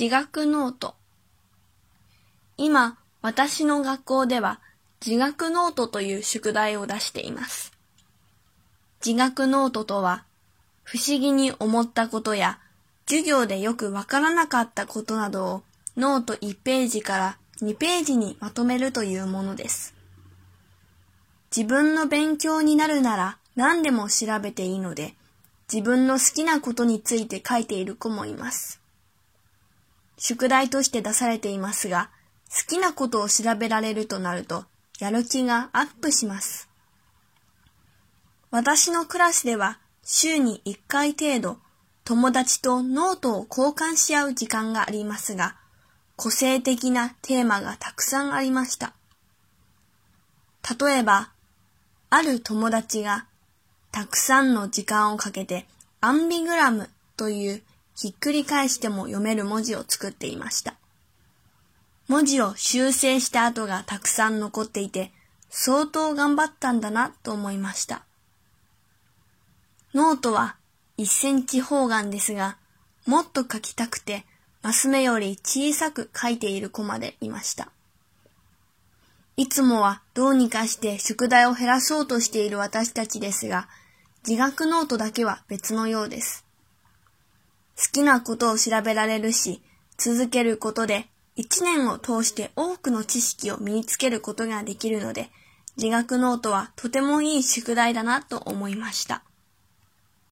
自学ノート。今、私の学校では自学ノートという宿題を出しています。自学ノートとは、不思議に思ったことや、授業でよくわからなかったことなどをノート1ページから2ページにまとめるというものです。自分の勉強になるなら何でも調べていいので、自分の好きなことについて書いている子もいます。宿題として出されていますが、好きなことを調べられるとなると、やる気がアップします。私のクラスでは、週に1回程度、友達とノートを交換し合う時間がありますが、個性的なテーマがたくさんありました。例えば、ある友達がたくさんの時間をかけてアンビグラムというひっくり返しても読める文字を作っていました。文字を修正した跡がたくさん残っていて、相当頑張ったんだなと思いました。ノートは1センチ方眼ですが、もっと書きたくて、マス目より小さく書いている子までいました。いつもはどうにかして宿題を減らそうとしている私たちですが、自学ノートだけは別のようです。好きなことを調べられるし、続けることで一年を通して多くの知識を身につけることができるので、自学ノートはとてもいい宿題だなと思いました。